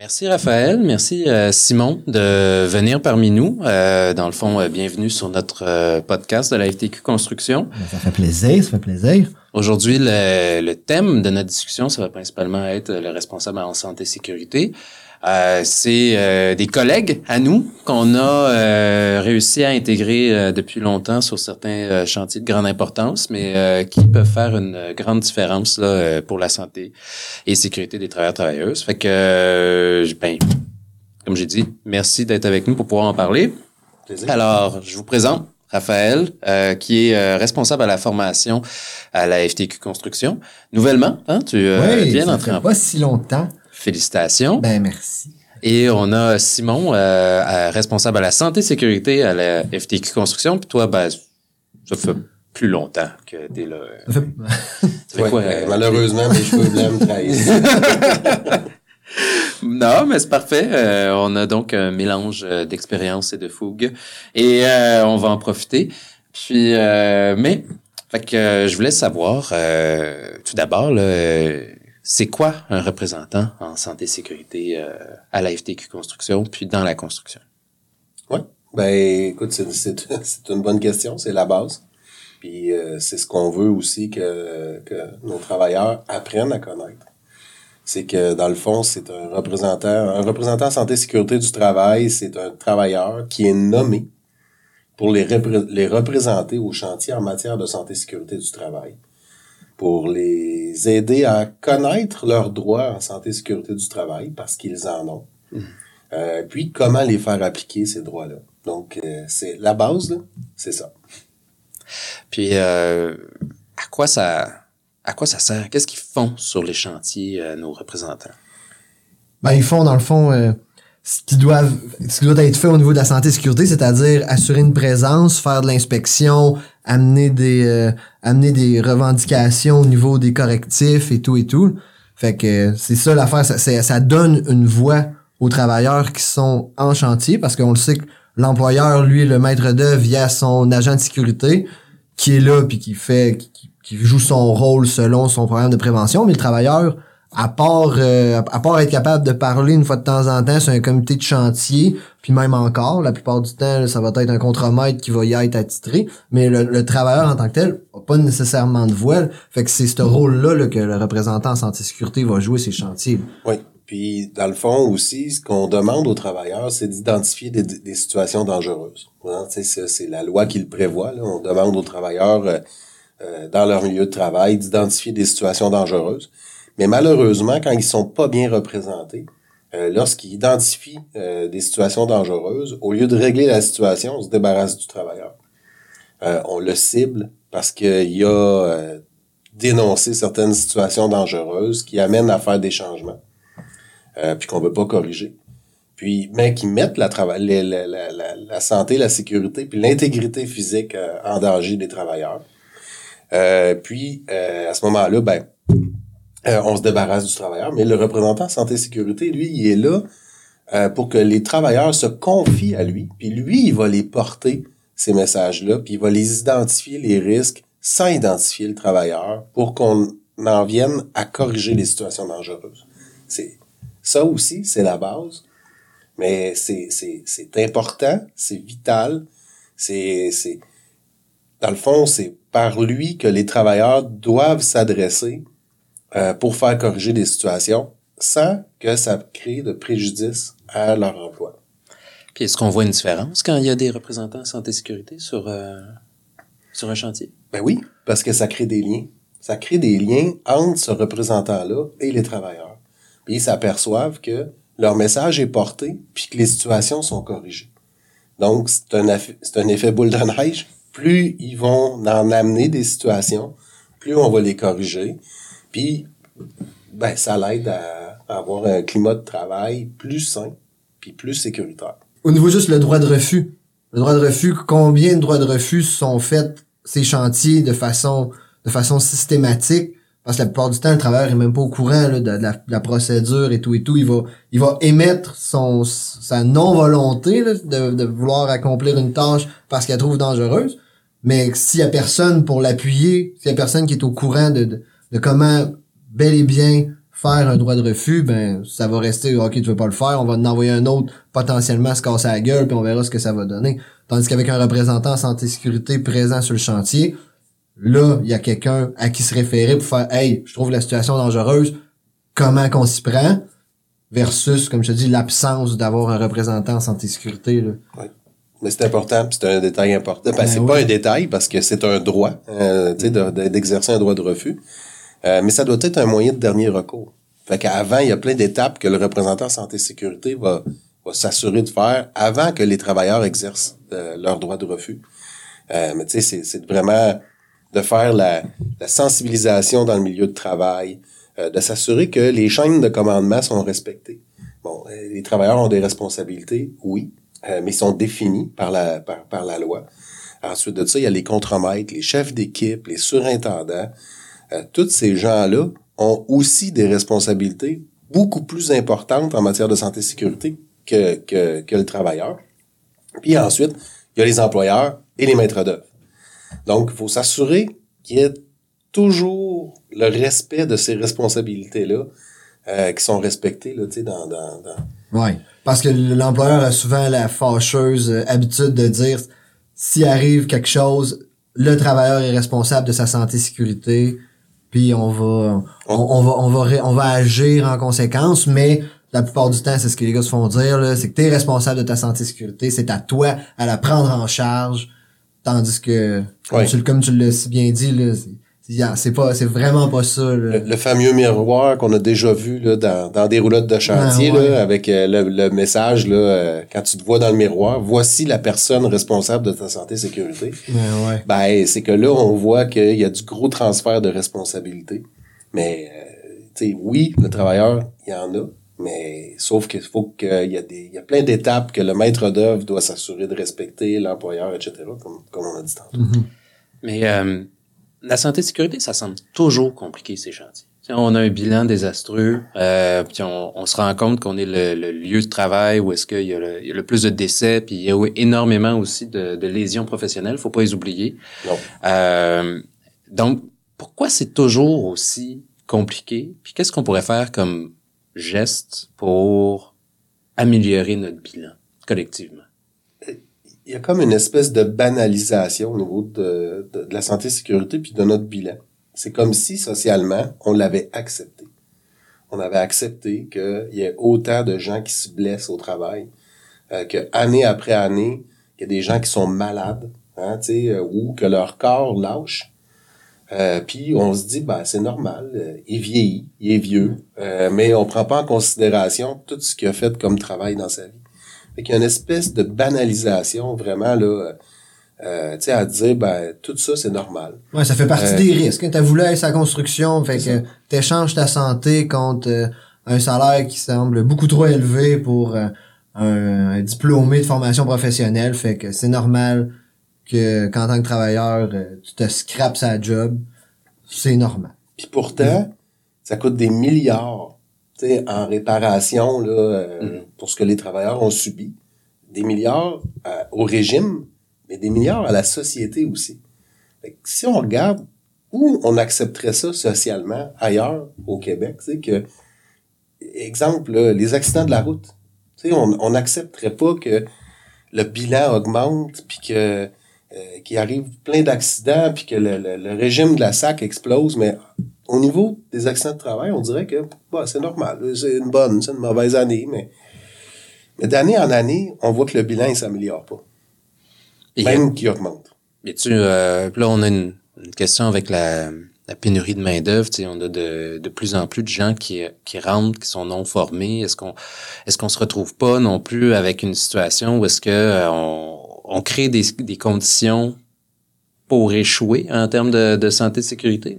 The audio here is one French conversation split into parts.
Merci Raphaël, merci euh, Simon de venir parmi nous. Euh, dans le fond, euh, bienvenue sur notre podcast de la FTQ Construction. Ben, ça fait plaisir, ça fait plaisir. Aujourd'hui, le, le, thème de notre discussion, ça va principalement être le responsable en santé et sécurité. Euh, c'est euh, des collègues à nous qu'on a euh, réussi à intégrer depuis longtemps sur certains chantiers de grande importance, mais qui peuvent faire une grande différence là, pour la santé et sécurité des travailleurs travailleuses. Fait que, ben, comme j'ai dit, merci d'être avec nous pour pouvoir en parler. Alors, je vous présente Raphaël, qui est responsable à la formation à la FTQ Construction. Nouvellement, hein, tu viens d'entrer en pas si longtemps. Félicitations. Ben merci. Et on a Simon, euh, responsable à la santé et sécurité à la FTQ Construction. Puis toi, ben, ça fait plus longtemps que t'es là. Ça fait... quoi, euh, malheureusement, mes cheveux blancs me trahissent. non, mais c'est parfait. Euh, on a donc un mélange d'expérience et de fougue. Et on va en profiter. Puis, mais, fait que je voulais savoir, tout d'abord, c'est quoi un représentant en santé et sécurité euh, à la FTQ Construction, puis dans la construction? Oui, ben écoute, c'est une bonne question, c'est la base. Puis euh, c'est ce qu'on veut aussi que, que nos travailleurs apprennent à connaître. C'est que dans le fond, c'est un représentant, un représentant en santé et sécurité du travail, c'est un travailleur qui est nommé pour les, les représenter au chantier en matière de santé et sécurité du travail pour les aider à connaître leurs droits en santé et sécurité du travail parce qu'ils en ont. Mmh. Euh, puis comment les faire appliquer ces droits-là. Donc euh, c'est la base, c'est ça. Puis euh, à quoi ça à quoi ça sert? Qu'est-ce qu'ils font sur les chantiers nos représentants? Ben ils font dans le fond ce qui doit ce qui doit être fait au niveau de la santé et sécurité, c'est-à-dire assurer une présence, faire de l'inspection, amener des euh, amener des revendications au niveau des correctifs et tout et tout. Fait que c'est ça l'affaire, ça, donne une voix aux travailleurs qui sont en chantier parce qu'on le sait que l'employeur, lui, le maître d'œuvre via son agent de sécurité qui est là puis qui fait qui, qui joue son rôle selon son programme de prévention, mais le travailleur à part euh, à part être capable de parler une fois de temps en temps sur un comité de chantier, puis même encore, la plupart du temps, ça va être un contremaître qui va y être attitré, mais le, travailleur en tant que tel n'a pas nécessairement de voile. Fait que c'est ce rôle-là que le représentant en santé sécurité va jouer ces chantiers. Oui. Puis, dans le fond aussi, ce qu'on demande aux travailleurs, c'est d'identifier des, situations dangereuses. Hein, c'est la loi qui le prévoit. Là. On demande aux travailleurs, euh, euh, dans leur milieu de travail, d'identifier des situations dangereuses. Mais malheureusement, quand ils sont pas bien représentés, euh, lorsqu'ils identifient euh, des situations dangereuses, au lieu de régler la situation, on se débarrasse du travailleur. Euh, on le cible parce qu'il a dénoncé certaines situations dangereuses qui amènent à faire des changements, puis qu'on veut pas corriger. Puis, mais qui mettent la, la, la, la, santé, la sécurité, puis l'intégrité physique en danger des travailleurs. puis, à ce moment-là, ben, euh, on se débarrasse du travailleur, mais le représentant santé et sécurité, lui, il est là euh, pour que les travailleurs se confient à lui, puis lui, il va les porter, ces messages-là, puis il va les identifier, les risques, sans identifier le travailleur, pour qu'on en vienne à corriger les situations dangereuses. C'est Ça aussi, c'est la base, mais c'est important, c'est vital, c'est... Dans le fond, c'est par lui que les travailleurs doivent s'adresser euh, pour faire corriger des situations sans que ça crée de préjudice à leur emploi. Puis est-ce qu'on voit une différence quand il y a des représentants santé-sécurité sur, euh, sur un chantier? Ben oui, parce que ça crée des liens. Ça crée des liens entre ce représentant-là et les travailleurs. Puis ils s'aperçoivent que leur message est porté puis que les situations sont corrigées. Donc, c'est un, c'est un effet boule de neige. Plus ils vont en amener des situations, plus on va les corriger. Puis, ben, ça l'aide à, avoir un climat de travail plus sain, puis plus sécuritaire. Au niveau juste le droit de refus. Le droit de refus, combien de droits de refus sont faits ces chantiers de façon de façon systématique? Parce que la plupart du temps, le travailleur est même pas au courant de, la, procédure et tout et tout. Il va, il va émettre son sa non-volonté de, de vouloir accomplir une tâche parce qu'elle trouve dangereuse. Mais s'il y a personne pour l'appuyer, s'il y a personne qui est au courant de, de comment bel et bien faire un droit de refus, ben ça va rester OK, tu veux pas le faire, on va en envoyer un autre potentiellement se casser la gueule puis on verra ce que ça va donner. Tandis qu'avec un représentant santé sécurité présent sur le chantier, là, il y a quelqu'un à qui se référer pour faire "Hey, je trouve la situation dangereuse, comment qu'on s'y prend?" versus comme je te dis l'absence d'avoir un représentant en santé sécurité là. Mais c'est important, c'est un détail important. Ben, Ben c'est pas un détail parce que c'est un droit, euh, d'exercer un droit de refus. Euh, mais ça doit être un moyen de dernier recours. Fait qu'avant, il y a plein d'étapes que le représentant santé sécurité va, va s'assurer de faire avant que les travailleurs exercent euh, leur droit de refus. Euh, mais tu sais, c'est- c'est vraiment de faire la, la sensibilisation dans le milieu de travail, euh, de s'assurer que les chaînes de commandement sont respectées. Bon, euh, les travailleurs ont des responsabilités, oui, mais sont définis par la, par, par la loi. Ensuite de ça, il y a les contremaîtres, les chefs d'équipe, les surintendants. Euh, tous ces gens-là ont aussi des responsabilités beaucoup plus importantes en matière de santé et sécurité que, que, que le travailleur. Puis ensuite, il y a les employeurs et les maîtres d'œuvre. Donc, il faut s'assurer qu'il y ait toujours le respect de ces responsabilités-là euh, qui sont respectées là, dans, dans, dans, Ouais. Parce que l'employeur a souvent la fâcheuse euh, habitude de dire s'il arrive quelque chose, le travailleur est responsable de sa santé et sécurité, puis on va on, on va on va ré- on va agir en conséquence, mais la plupart du temps, c'est ce que les gars se font dire, là, c'est que tu es responsable de ta santé et sécurité, c'est à toi à la prendre en charge. Tandis que, comme, tu, comme tu l'as si bien dit, là, c'est- c'est c'est pas c'est vraiment pas ça. Là. le, le fameux miroir qu'on a déjà vu là, dans, dans des roulottes de chantier Ah, ouais. là, avec euh, le, le message là, euh, quand tu te vois dans le miroir, voici la personne responsable de ta santé et sécurité. Ouais, ouais. Ben, c'est que là, on voit qu'il y a du gros transfert de responsabilité. Mais, euh, tu sais, oui, le travailleur, il y en a, mais sauf qu'il faut qu'il y a des, il y a plein d'étapes que le maître d'œuvre doit s'assurer de respecter, l'employeur, etc., comme, comme on a dit tantôt. Mais euh, la santé et sécurité, ça semble toujours compliqué, ces chantiers. On a un bilan désastreux, euh, puis on, on se rend compte qu'on est le, le lieu de travail où est-ce qu'il y, a le- il y a le plus de décès, puis il y a énormément aussi de, de lésions professionnelles, faut pas les oublier. Euh, donc, pourquoi c'est toujours aussi compliqué? Puis qu'est-ce qu'on pourrait faire comme geste pour améliorer notre bilan collectivement? Il y a comme une espèce de banalisation au niveau de, de, de la santé et sécurité puis de notre bilan. C'est comme si socialement, on l'avait accepté. On avait accepté qu'il y ait autant de gens qui se blessent au travail, euh, que année après année, il y a des gens qui sont malades, hein, euh, ou que leur corps lâche. Euh, puis on se dit, ben c'est normal, euh, il vieillit, il est vieux, euh, mais on prend pas en considération tout ce qu'il a fait comme travail dans sa vie. Fait qu'il y a une espèce de banalisation vraiment là, euh, tu sais, à dire ben tout ça c'est normal. Ouais, ça fait partie Euh, des risques. Tu as voulu aller sa construction, fait que t'échanges ta santé contre euh, un salaire qui semble beaucoup trop élevé pour euh, un, un diplômé de formation professionnelle, fait que c'est normal que qu'en tant que travailleur, euh, tu te scrapes sa job. C'est normal. Puis pourtant, ça coûte des milliards, en réparation là euh, pour ce que les travailleurs ont subi, des milliards à- au régime, mais des milliards à la société aussi. Fait que si on regarde où on accepterait ça socialement ailleurs au Québec, c'est que exemple là, les accidents de la route. On n'accepterait pas que le bilan augmente puis que euh, qu'il arrive plein d'accidents puis que le, le- le régime de la SAC explose, mais au niveau des accidents de travail, on dirait que bah, c'est normal. C'est une bonne, c'est une mauvaise année, mais, mais d'année en année, on voit que le bilan ne s'améliore pas. Et, Même qu'il augmente. Et tu, euh, là, on a une, une question avec la, la pénurie de main-d'œuvre. Tu sais, on a de, de plus en plus de gens qui, qui rentrent, qui sont non formés. Est-ce qu'on est-ce qu'on se retrouve pas non plus avec une situation où est-ce que euh, on, on crée des, des conditions pour échouer en termes de, de santé et sécurité?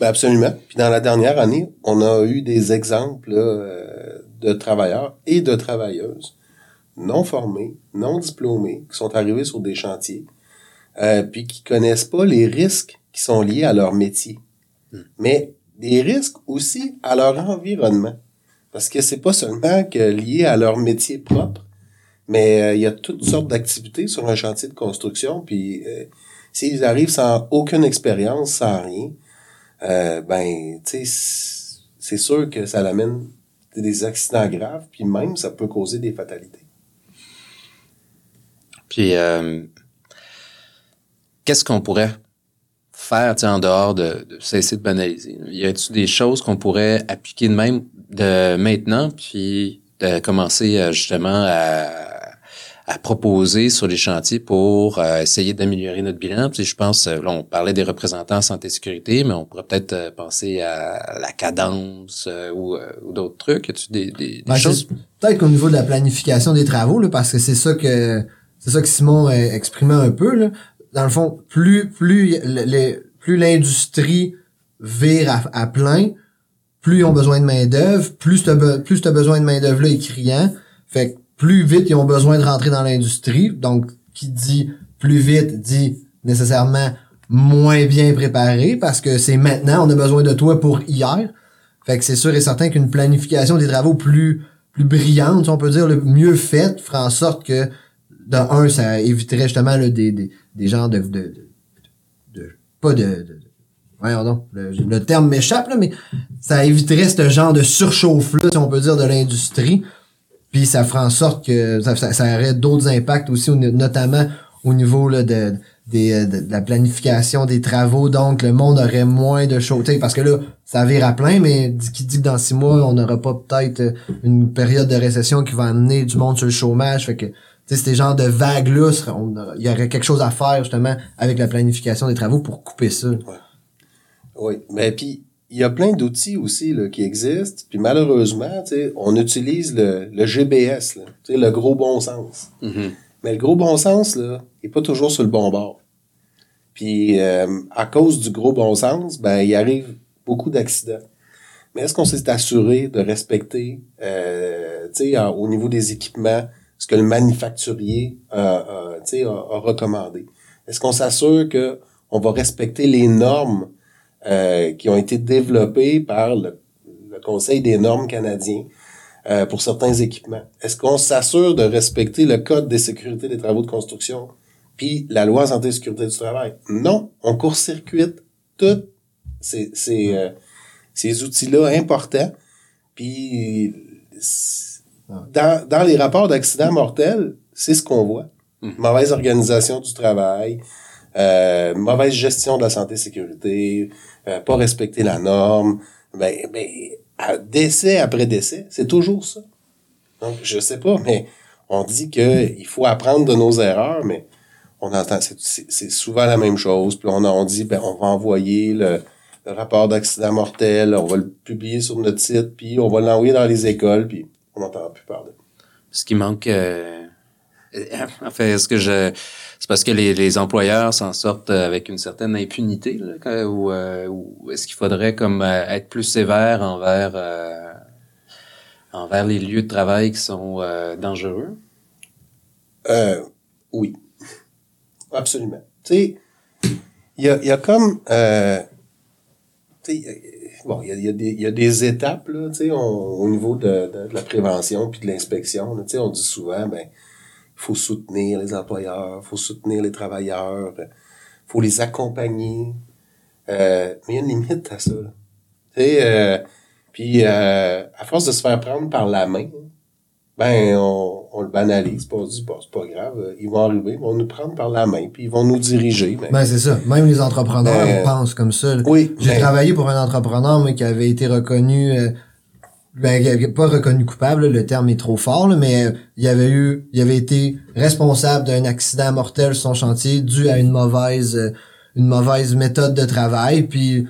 Ben absolument. Puis dans la dernière année, on a eu des exemples là, euh, de travailleurs et de travailleuses non formés, non diplômés, qui sont arrivés sur des chantiers, euh, puis qui connaissent pas les risques qui sont liés à leur métier, mais des risques aussi à leur environnement, parce que c'est pas seulement que lié à leur métier propre, mais euh, il y a toutes sortes d'activités sur un chantier de construction, puis euh, s'ils arrivent sans aucune expérience, sans rien, euh, ben, tu sais, c'est sûr que ça amène des accidents graves, puis même ça peut causer des fatalités. Puis, euh, qu'est-ce qu'on pourrait faire en dehors de, de, cesser de banaliser? Y a-t-il des choses qu'on pourrait appliquer de même de maintenant, puis de commencer euh, justement à à proposer sur les chantiers pour euh, essayer d'améliorer notre bilan. Puis je pense, euh, là, on parlait des représentants santé-sécurité, mais on pourrait peut-être euh, penser à la cadence ou, ou d'autres trucs. As-tu des, des, ben, choses? Peut-être qu'au niveau de la planification des travaux, là, parce que c'est ça que c'est ça que Simon exprimait un peu. Là. Dans le fond, plus plus les, plus l'industrie vire à, à, plein, plus ils ont besoin de main d'œuvre, plus t'as plus t'as besoin de main d'œuvre là est criant. Fait que plus vite ils ont besoin de rentrer dans l'industrie. Donc, qui dit plus vite dit nécessairement moins bien préparé parce que c'est maintenant, on a besoin de toi pour hier. Fait que c'est sûr et certain qu'une planification des travaux plus plus brillante, on peut dire, le mieux faite, fera en sorte que de un, ça éviterait justement des, des, des genres de, de, de, pas de, de voyons donc, le, terme m'échappe là, mais ça éviterait ce genre de surchauffe là, si on peut dire, de l'industrie puis ça fera en sorte que ça, ça, aurait d'autres impacts aussi, notamment au niveau là, de, de, la planification des travaux. Donc, le monde aurait moins de choses. Parce que là, ça vire à plein, mais qui dit que dans six mois, on n'aura pas peut-être euh, une période de récession qui va amener du monde sur le chômage. Fait que ces genres de vagues-là, il y aurait quelque chose à faire justement avec la planification des travaux pour couper ça. Oui, mais puis il y a plein d'outils aussi là, qui existent. Puis malheureusement, on utilise le, le GBS, là, le gros bon sens. Mm-hmm. Mais le gros bon sens, là, il n'est pas toujours sur le bon bord. Puis euh, à cause du gros bon sens, ben il arrive beaucoup d'accidents. Mais est-ce qu'on s'est assuré de respecter, euh, au niveau des équipements, ce que le manufacturier euh, a, a recommandé? Est-ce qu'on s'assure que on va respecter les normes euh, qui ont été développés par le, Conseil des normes canadiens euh, pour certains équipements. Est-ce qu'on s'assure de respecter le Code des sécurités des travaux de construction puis la loi santé et sécurité du travail? Non, on court-circuite tous ces, ces, euh, ces outils-là importants. Puis dans, dans les rapports d'accidents mortels, c'est ce qu'on voit. Mmh. Mauvaise organisation du travail, euh, mauvaise gestion de la santé et sécurité, euh, pas respecter la norme, ben, ben décès après décès, c'est toujours ça. Donc, je sais pas, mais on dit que il faut apprendre de nos erreurs, mais on entend, c'est souvent la même chose. Puis on, on dit, ben, on va envoyer le, rapport d'accident mortel, on va le publier sur notre site, puis on va l'envoyer dans les écoles, puis on n'entend plus parler. Ce qui manque, euh, en fait, ce que je c'est parce que les, les employeurs s'en sortent avec une certaine impunité, là, ou, euh, ou est-ce qu'il faudrait comme euh, être plus sévère envers euh, envers les lieux de travail qui sont dangereux? oui, absolument. Tu sais, il y a, y a comme bon, il y a, y, y a des étapes là, sais, au niveau de, de, la prévention puis de l'inspection. On dit souvent, ben faut soutenir les employeurs, faut soutenir les travailleurs, il faut les accompagner. Euh, mais il y a une limite à ça. Euh, puis euh, à force de se faire prendre par la main, ben on, on le banalise, on se dit c'est pas grave, ils vont arriver, ils vont nous prendre par la main, puis ils vont nous diriger. Ben, ben c'est ça. Même les entrepreneurs ben, pensent comme ça. Oui. J'ai ben travaillé pour un entrepreneur mais qui avait été reconnu euh, ben, il pas reconnu coupable, le terme est trop fort, mais il avait eu, il avait été responsable d'un accident mortel sur son chantier dû à une mauvaise, euh, une mauvaise méthode de travail. Puis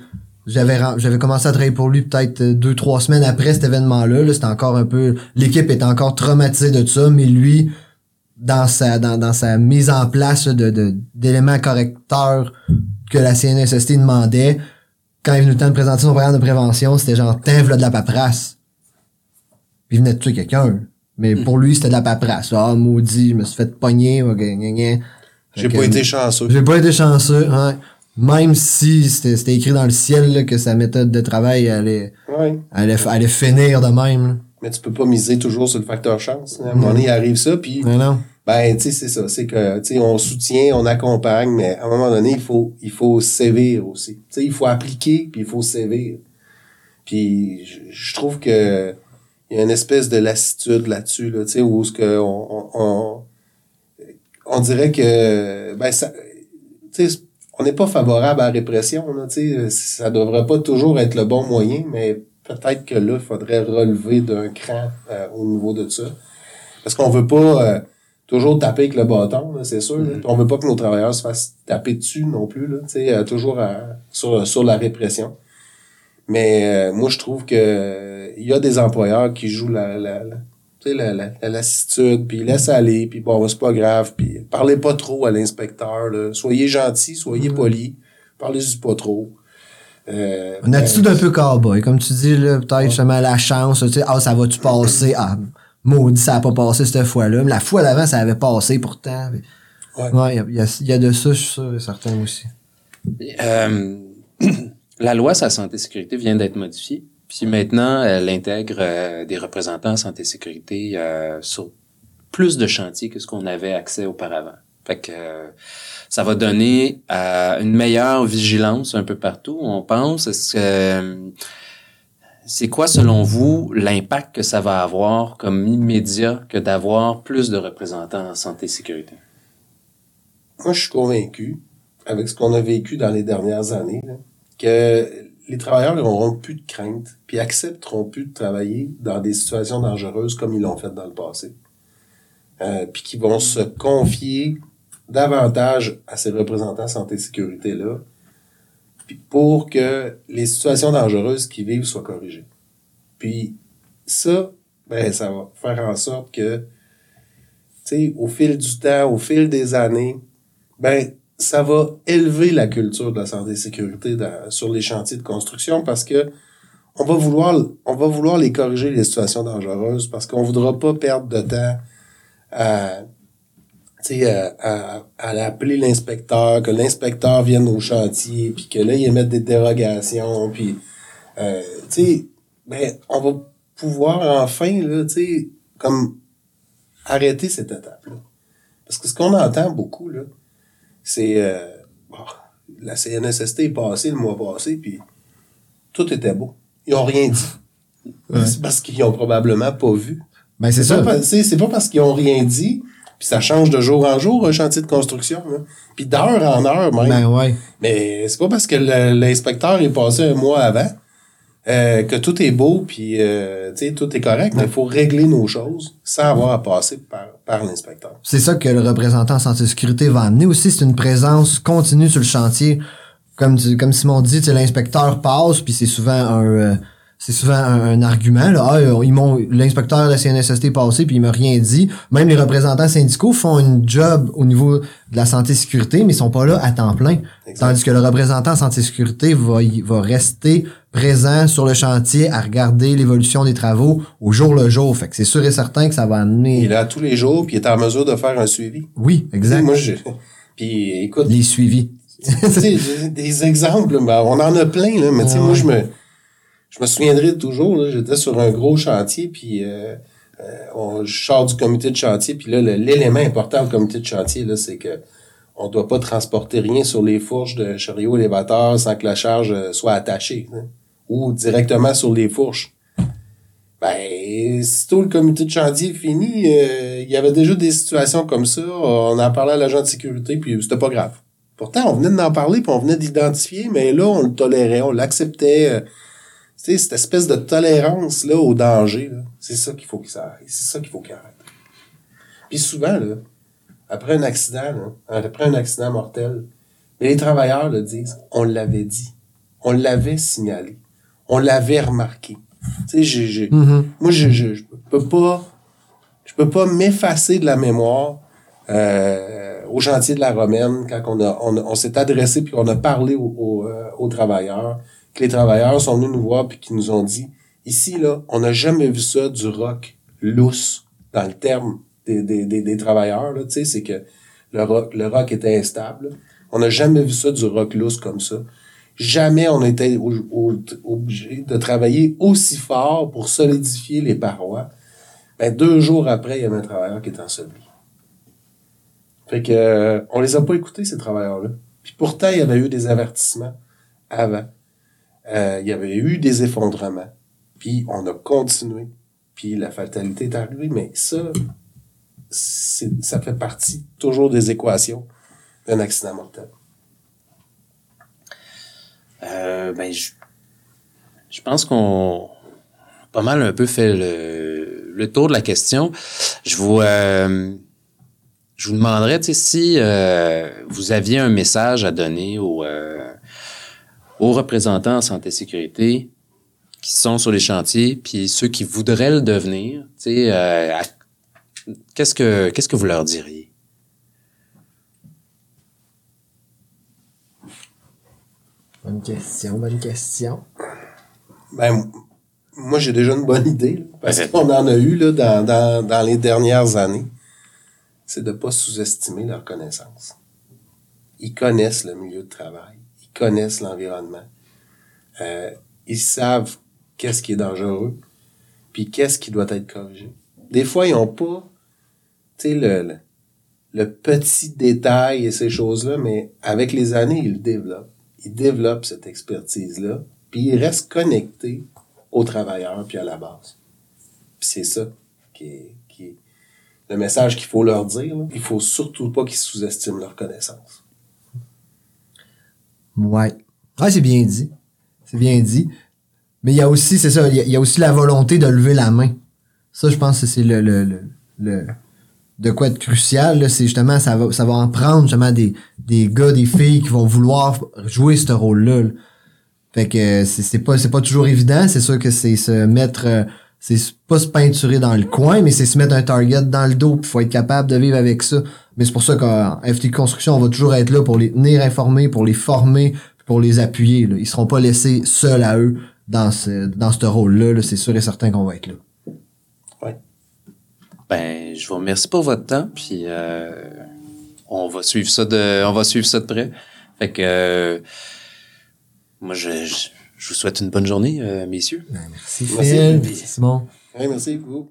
j'avais j'avais commencé à travailler pour lui peut-être deux trois semaines après cet événement-là. -là, c'était encore un peu, l'équipe était encore traumatisée de ça, mais lui, dans sa dans, dans sa mise en place de d'éléments correcteurs que la CNSST demandait, quand il venait le temps de présenter son programme de prévention, c'était genre t'invles de la paperasse il venait de tuer quelqu'un. Mais pour lui, c'était de la paperasse. Ah, maudit, je me suis fait pogner. J'ai pas été chanceux. J'ai pas été chanceux, ouais. Même si c'était écrit dans le ciel que sa méthode de travail allait, allait, allait finir de même. Mais tu peux pas miser toujours sur le facteur chance. À un moment donné, il arrive ça, puis... Ben, tu sais, c'est ça. C'est que, tu sais, on soutient, on accompagne, mais à un moment donné, il faut, il faut sévir aussi. Tu sais, il faut appliquer, puis il faut sévir. Puis je, je trouve que il y a une espèce de lassitude là-dessus, là, tu sais, où ce que on, on, on, dirait que ben ça tu sais, on n'est pas favorable à la répression, là, tu sais, ça devrait pas toujours être le bon moyen, mais peut-être que là, il faudrait relever d'un cran euh, au niveau de ça. Parce qu'on veut pas euh, toujours taper avec le bâton, c'est sûr. là. On veut pas que nos travailleurs se fassent taper dessus non plus, là, tu sais, euh, toujours à- sur, sur la répression. Mais euh, moi, je trouve que il y a des employeurs qui jouent la, la, la, tu sais, la, la, la lassitude, puis ils laissent aller, puis bon, c'est pas grave, puis parlez pas trop à l'inspecteur. là. Soyez gentil, soyez poli, parlez-y pas trop. Euh, Une attitude un peu cowboy, comme tu dis, là, peut-être justement la chance, tu sais, ah, ça va-tu passer? Ah, maudit, ça a pas passé cette fois-là. Mais la fois d'avant, ça avait passé pourtant. Ouais. Ouais, il y a- il y, a, il y a de ça, je suis sûr et certain aussi. Euh, la loi sur santé et sécurité vient d'être modifiée. Puis maintenant, elle intègre euh, des représentants en santé et sécurité euh, sur plus de chantiers que ce qu'on avait accès auparavant. Fait que euh, ça va donner une meilleure vigilance un peu partout, on pense. Est-ce que c'est quoi, selon vous, l'impact que ça va avoir comme immédiat que d'avoir plus de représentants en santé et sécurité? Moi, je suis convaincu, avec ce qu'on a vécu dans les dernières années, là, que les travailleurs n'auront plus de crainte, puis accepteront plus de travailler dans des situations dangereuses comme ils l'ont fait dans le passé. Euh, puis qui vont se confier davantage à ces représentants santé-sécurité-là, puis pour que les situations dangereuses qu'ils vivent soient corrigées. Puis ça, ben, ça va faire en sorte que, tu sais, au fil du temps, au fil des années, ben, ça va élever la culture de la santé et sécurité dans- sur les chantiers de construction parce que on va vouloir, on va vouloir les corriger les situations dangereuses parce qu'on voudra pas perdre de temps à, à, à, à appeler l'inspecteur, que l'inspecteur vienne au chantier, puis que là, il émette des dérogations, puis, euh, tu sais, ben, on va pouvoir enfin, là, tu sais, comme arrêter cette étape-là. Parce que ce qu'on entend beaucoup, là, c'est euh, la CNSST est passée le mois passé, puis tout était beau. Ils ont rien dit. C'est parce qu'ils ont probablement pas vu. Ben, c'est ça. pas, c'est c'est pas parce qu'ils ont rien dit, puis ça change de jour en jour un chantier de construction, là. puis d'heure en heure même. Ben, ouais. Mais c'est pas parce que l'inspecteur est passé un mois avant euh, que tout est beau puis euh, tout est correct. Mais il faut régler nos choses sans avoir à passer par, par l'inspecteur. C'est ça que le représentant en santé et sécurité va amener aussi. C'est une présence continue sur le chantier. Comme, tu- comme Simon dit, tu sais, l'inspecteur passe, puis c'est souvent un... euh, c'est souvent un, un argument. Là. Ah, euh, ils m'ont l'inspecteur de la CNSST est passé puis il m'a rien dit. Même les représentants syndicaux font une job au niveau de la santé et sécurité, mais ils sont pas là à temps plein. Tandis que le représentant santé et sécurité va, va rester présent sur le chantier à regarder l'évolution des travaux au jour le jour. Fait que c'est sûr et certain que ça va amener. Il est là tous les jours puis il est en mesure de faire un suivi. Oui, exact. Moi je puis écoute Les suivis. tu sais, j'ai des exemples, ben, on en a plein, là, mais tu sais, Ah moi, ouais. je me, je me souviendrai toujours, là, j'étais sur un gros chantier, puis euh, euh, on, je sors du comité de chantier, puis là, l'élément important au comité de chantier, là, c'est que on doit pas transporter rien sur les fourches de chariot élévateur sans que la charge euh, soit attachée, ou directement sur les fourches. Ben, sitôt le comité de chantier est fini, euh, il y avait déjà des situations comme ça. On en parlait à l'agent de sécurité, puis c'était pas grave. Pourtant, on venait d'en parler, puis on venait d'identifier, mais là, on le tolérait, on l'acceptait. euh, Tu sais, cette espèce de tolérance là au danger, c'est ça qu'il faut que ça arrête. C'est ça qu'il faut qu'il arrête. Puis souvent, là, après un accident, après un accident mortel, les travailleurs le disent, on l'avait dit. On l'avait signalé. On l'avait remarqué. Tu sais, j'ai- Mhm. moi, je, je, je peux pas, je peux pas m'effacer de la mémoire euh, au chantier de la Romaine quand on a, on, s'est adressé puis on a parlé aux, aux, euh, aux travailleurs, que les travailleurs sont venus nous voir puis qui nous ont dit, ici là, on n'a jamais vu ça du rock lousse dans le terme des, des, des, des travailleurs là, tu sais, c'est que le rock, le rock était instable. On n'a jamais vu ça du rock lousse comme ça. Jamais on était au- au- obligé de travailler aussi fort pour solidifier les parois. Ben, deux jours après, il y avait un travailleur qui était enseveli. Fait que, euh, on les a pas écoutés, ces travailleurs-là. Puis pourtant, il y avait eu des avertissements avant. Euh, il y avait eu des effondrements. Puis on a continué. Puis la fatalité est arrivée. Mais ça, ça fait partie toujours des équations d'un accident mortel. Euh, ben, je, je pense qu'on pas mal un peu fait le, le tour de la question. Je vous, euh, je vous demanderais, si euh, vous aviez un message à donner aux, euh, aux représentants en santé et sécurité qui sont sur les chantiers, puis ceux qui voudraient le devenir, euh, qu'est-ce que qu'est-ce que vous leur diriez? Bonne question, bonne question. Ben, moi, j'ai déjà une bonne idée, là, parce qu'on en a eu là, dans, dans, dans les dernières années. C'est de pas sous-estimer leur connaissance. Ils connaissent le milieu de travail. Ils connaissent l'environnement. Euh, ils savent qu'est-ce qui est dangereux, puis qu'est-ce qui doit être corrigé. Des fois, ils ont pas, tu sais, le, le, le petit détail et ces choses-là, mais avec les années, ils le développent. Ils développent cette expertise-là, puis ils restent connectés aux travailleurs puis à la base. C'est ça qui est, qui est le message qu'il faut leur dire. Il faut surtout pas qu'ils sous-estiment leur connaissance. Ouais. Ouais, c'est bien dit. C'est bien dit. Mais il y a aussi, c'est ça, il y, a- il aussi la volonté de lever la main. Ça, je pense que c'est le, le, le, le- de quoi être crucial, c'est justement, ça va, ça va en prendre justement des, des gars, des filles qui vont vouloir jouer ce rôle-là. là. Fait que euh, c'est pas, c'est pas toujours évident. C'est sûr que c'est se mettre, euh, c'est pas se peinturer dans le coin, mais c'est se mettre un target dans le dos. Il faut être capable de vivre avec ça. Mais c'est pour ça qu'en FT Construction, on va toujours être là pour les tenir informés, pour les former, pour les appuyer. Là. Ils seront pas laissés seuls à eux dans ce, dans ce rôle-là. là. C'est sûr et certain qu'on va être là. Ouais. Ben, je vous remercie pour votre temps, puis euh, on va suivre ça de, on va suivre ça de près. Fait que euh, moi, je, je, je vous souhaite une bonne journée, euh, messieurs. Merci, Merci, Phil. Merci, Simon. Merci beaucoup.